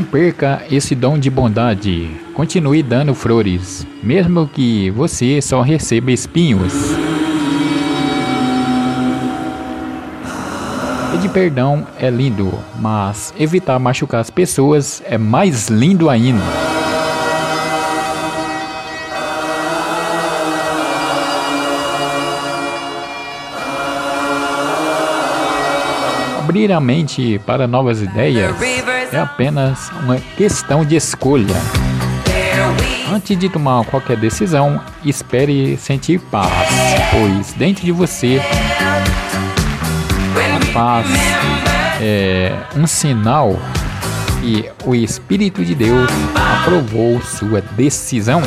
perca esse dom de bondade. Continue dando flores, mesmo que você só receba espinhos. Pedir perdão é lindo, mas evitar machucar as pessoas é mais lindo ainda. Abrir a mente para novas ideias é apenas uma questão de escolha. Antes de tomar qualquer decisão, espere sentir paz, pois dentro de você a paz é um sinal que o Espírito de Deus aprovou sua decisão.